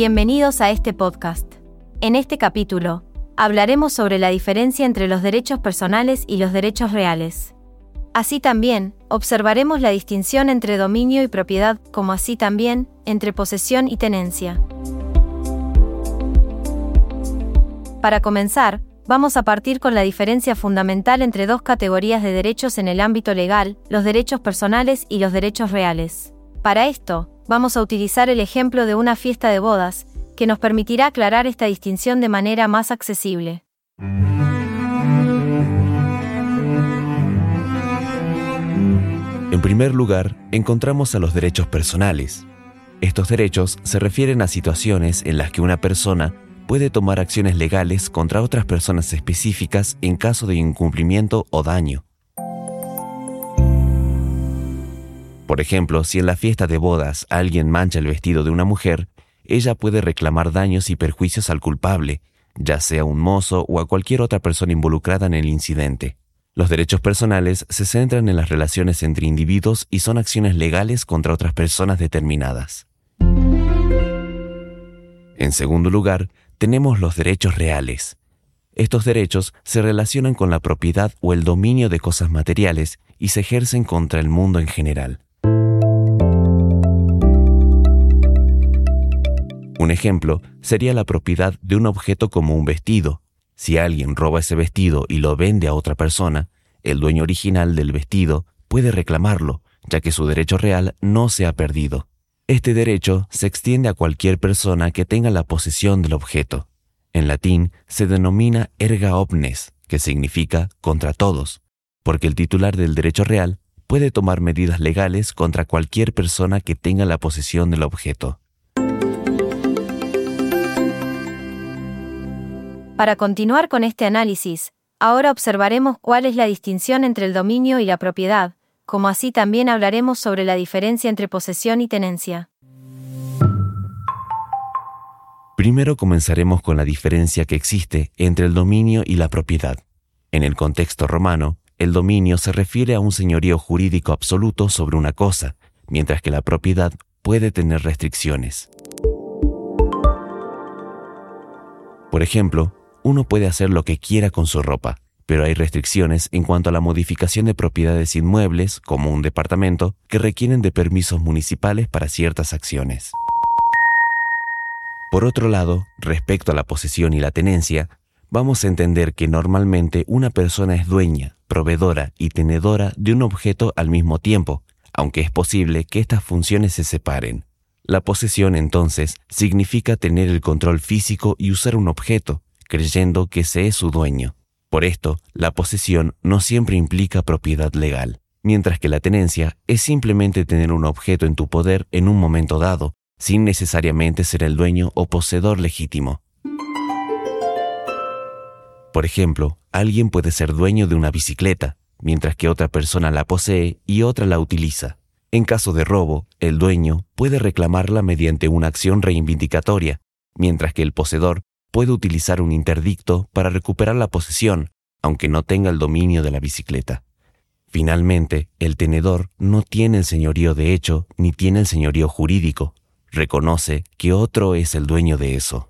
Bienvenidos a este podcast. En este capítulo, hablaremos sobre la diferencia entre los derechos personales y los derechos reales. Así también, observaremos la distinción entre dominio y propiedad, como así también, entre posesión y tenencia. Para comenzar, vamos a partir con la diferencia fundamental entre dos categorías de derechos en el ámbito legal, los derechos personales y los derechos reales. Para esto, vamos a utilizar el ejemplo de una fiesta de bodas, que nos permitirá aclarar esta distinción de manera más accesible. En primer lugar, encontramos a los derechos personales. Estos derechos se refieren a situaciones en las que una persona puede tomar acciones legales contra otras personas específicas en caso de incumplimiento o daño. Por ejemplo, si en la fiesta de bodas alguien mancha el vestido de una mujer, ella puede reclamar daños y perjuicios al culpable, ya sea un mozo o a cualquier otra persona involucrada en el incidente. Los derechos personales se centran en las relaciones entre individuos y son acciones legales contra otras personas determinadas. En segundo lugar, tenemos los derechos reales. Estos derechos se relacionan con la propiedad o el dominio de cosas materiales y se ejercen contra el mundo en general. Un ejemplo sería la propiedad de un objeto como un vestido. Si alguien roba ese vestido y lo vende a otra persona, el dueño original del vestido puede reclamarlo, ya que su derecho real no se ha perdido. Este derecho se extiende a cualquier persona que tenga la posesión del objeto. En latín se denomina erga omnes, que significa contra todos, porque el titular del derecho real puede tomar medidas legales contra cualquier persona que tenga la posesión del objeto. Para continuar con este análisis, ahora observaremos cuál es la distinción entre el dominio y la propiedad, como así también hablaremos sobre la diferencia entre posesión y tenencia. Primero comenzaremos con la diferencia que existe entre el dominio y la propiedad. En el contexto romano, el dominio se refiere a un señorío jurídico absoluto sobre una cosa, mientras que la propiedad puede tener restricciones. Por ejemplo, uno puede hacer lo que quiera con su ropa, pero hay restricciones en cuanto a la modificación de propiedades inmuebles, como un departamento, que requieren de permisos municipales para ciertas acciones. Por otro lado, respecto a la posesión y la tenencia, vamos a entender que normalmente una persona es dueña, proveedora y tenedora de un objeto al mismo tiempo, aunque es posible que estas funciones se separen. La posesión entonces significa tener el control físico y usar un objeto, creyendo que se es su dueño. Por esto, la posesión no siempre implica propiedad legal, mientras que la tenencia es simplemente tener un objeto en tu poder en un momento dado, sin necesariamente ser el dueño o poseedor legítimo. Por ejemplo, alguien puede ser dueño de una bicicleta, mientras que otra persona la posee y otra la utiliza. En caso de robo, el dueño puede reclamarla mediante una acción reivindicatoria, mientras que el poseedor puede utilizar un interdicto para recuperar la posesión, aunque no tenga el dominio de la bicicleta. Finalmente, el tenedor no tiene el señorío de hecho ni tiene el señorío jurídico. Reconoce que otro es el dueño de eso.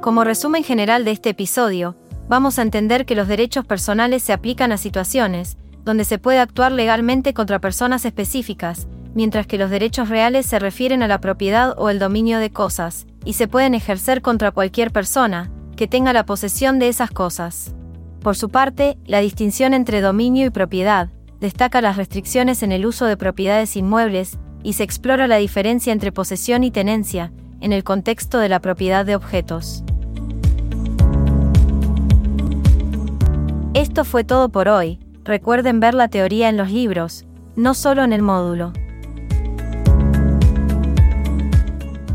Como resumen general de este episodio, vamos a entender que los derechos personales se aplican a situaciones donde se puede actuar legalmente contra personas específicas, mientras que los derechos reales se refieren a la propiedad o el dominio de cosas, y se pueden ejercer contra cualquier persona que tenga la posesión de esas cosas. Por su parte, la distinción entre dominio y propiedad destaca las restricciones en el uso de propiedades inmuebles y se explora la diferencia entre posesión y tenencia en el contexto de la propiedad de objetos. Esto fue todo por hoy. Recuerden ver la teoría en los libros, no solo en el módulo.